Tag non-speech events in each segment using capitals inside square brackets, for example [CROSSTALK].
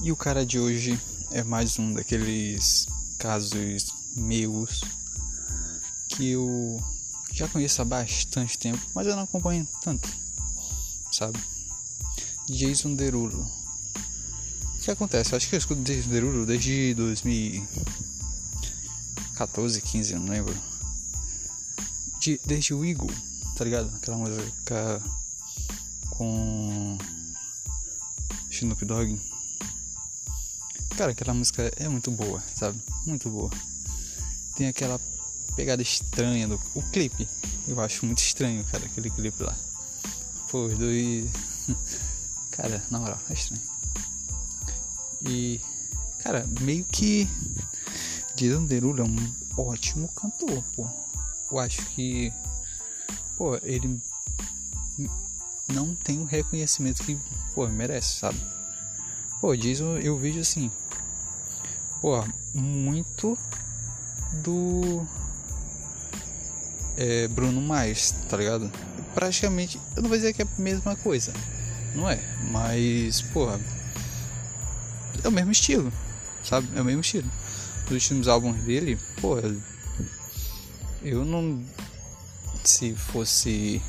E o cara de hoje é mais um daqueles casos meus que eu já conheço há bastante tempo, mas eu não acompanho tanto, sabe? Jason Derulo. O que acontece? Eu acho que eu escuto Jason Derulo desde 2014, 15, eu não lembro. De, desde o Eagle, tá ligado? Aquela música com Snoop Dogg. Cara, aquela música é muito boa, sabe? Muito boa. Tem aquela pegada estranha do o clipe. Eu acho muito estranho, cara, aquele clipe lá. Pô, os dois. [LAUGHS] cara, na moral, é estranho. E. Cara, meio que. Jason Derulo é um ótimo cantor, pô. Eu acho que. Pô, ele. Não tem o reconhecimento que, pô, merece, sabe? Pô, Jason, eu vejo assim pô, muito do é, Bruno Mars, tá ligado? Praticamente, eu não vou dizer que é a mesma coisa, não é? Mas, porra, é o mesmo estilo, sabe? É o mesmo estilo. Os últimos álbuns dele, porra, eu não. Se fosse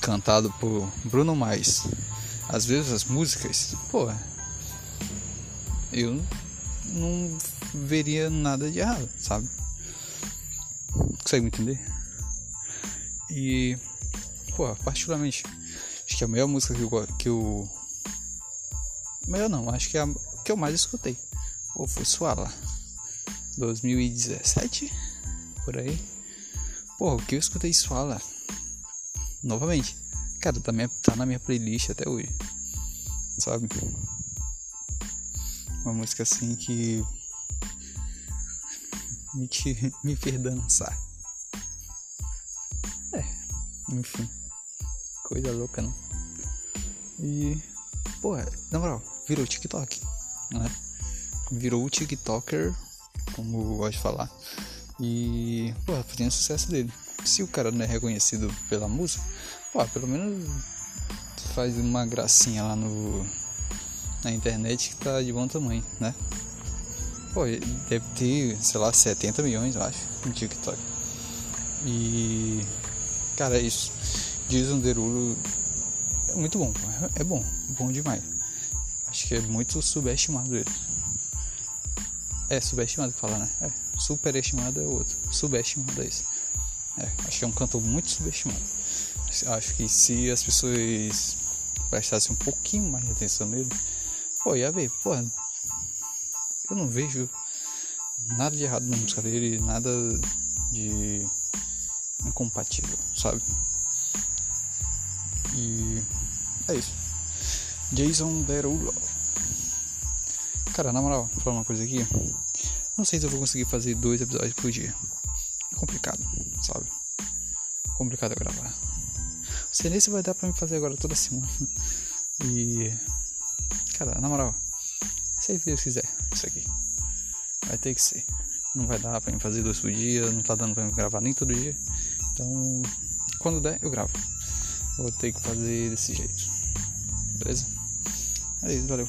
cantado por Bruno Mars, às vezes as músicas, porra, eu não veria nada de errado, sabe? Consegue me entender? E, pô, particularmente, acho que a melhor música que eu. Que eu melhor não, acho que é a que eu mais escutei. Ou foi Suala. 2017? Por aí. Pô, o que eu escutei Suala? Novamente. Cara, tá, minha, tá na minha playlist até hoje. Sabe? Uma música assim que me, te, [LAUGHS] me fez dançar. É, enfim. Coisa louca, não? E, pô, na moral, virou TikTok, né? Virou TikToker, como eu gosto de falar. E, pô, fazendo sucesso dele. Se o cara não é reconhecido pela música, pô, pelo menos faz uma gracinha lá no na internet que tá de bom tamanho, né? Pô, deve ter, sei lá, 70 milhões, eu acho, no TikTok. E. Cara, isso. Jason Derulo é muito bom, é bom, bom demais. Acho que é muito subestimado ele. É, subestimado que fala, né? É, superestimado é outro. Subestimado é isso. É, acho que é um cantor muito subestimado. Acho que se as pessoas prestassem um pouquinho mais de atenção nele, Pô, ia ver, pô, eu não vejo nada de errado na música dele, nada de incompatível, sabe? E é isso. Jason Derulo. Cara, na moral, vou falar uma coisa aqui. Não sei se eu vou conseguir fazer dois episódios por dia. É complicado, sabe? Complicado eu gravar. Não sei nem se vai dar pra me fazer agora toda semana. [LAUGHS] E Cara, na moral, se Deus quiser, isso aqui. Vai ter que ser. Não vai dar pra mim fazer dois por dia, não tá dando pra mim gravar nem todo dia. Então, quando der, eu gravo. Vou ter que fazer desse jeito. Beleza? É isso, valeu.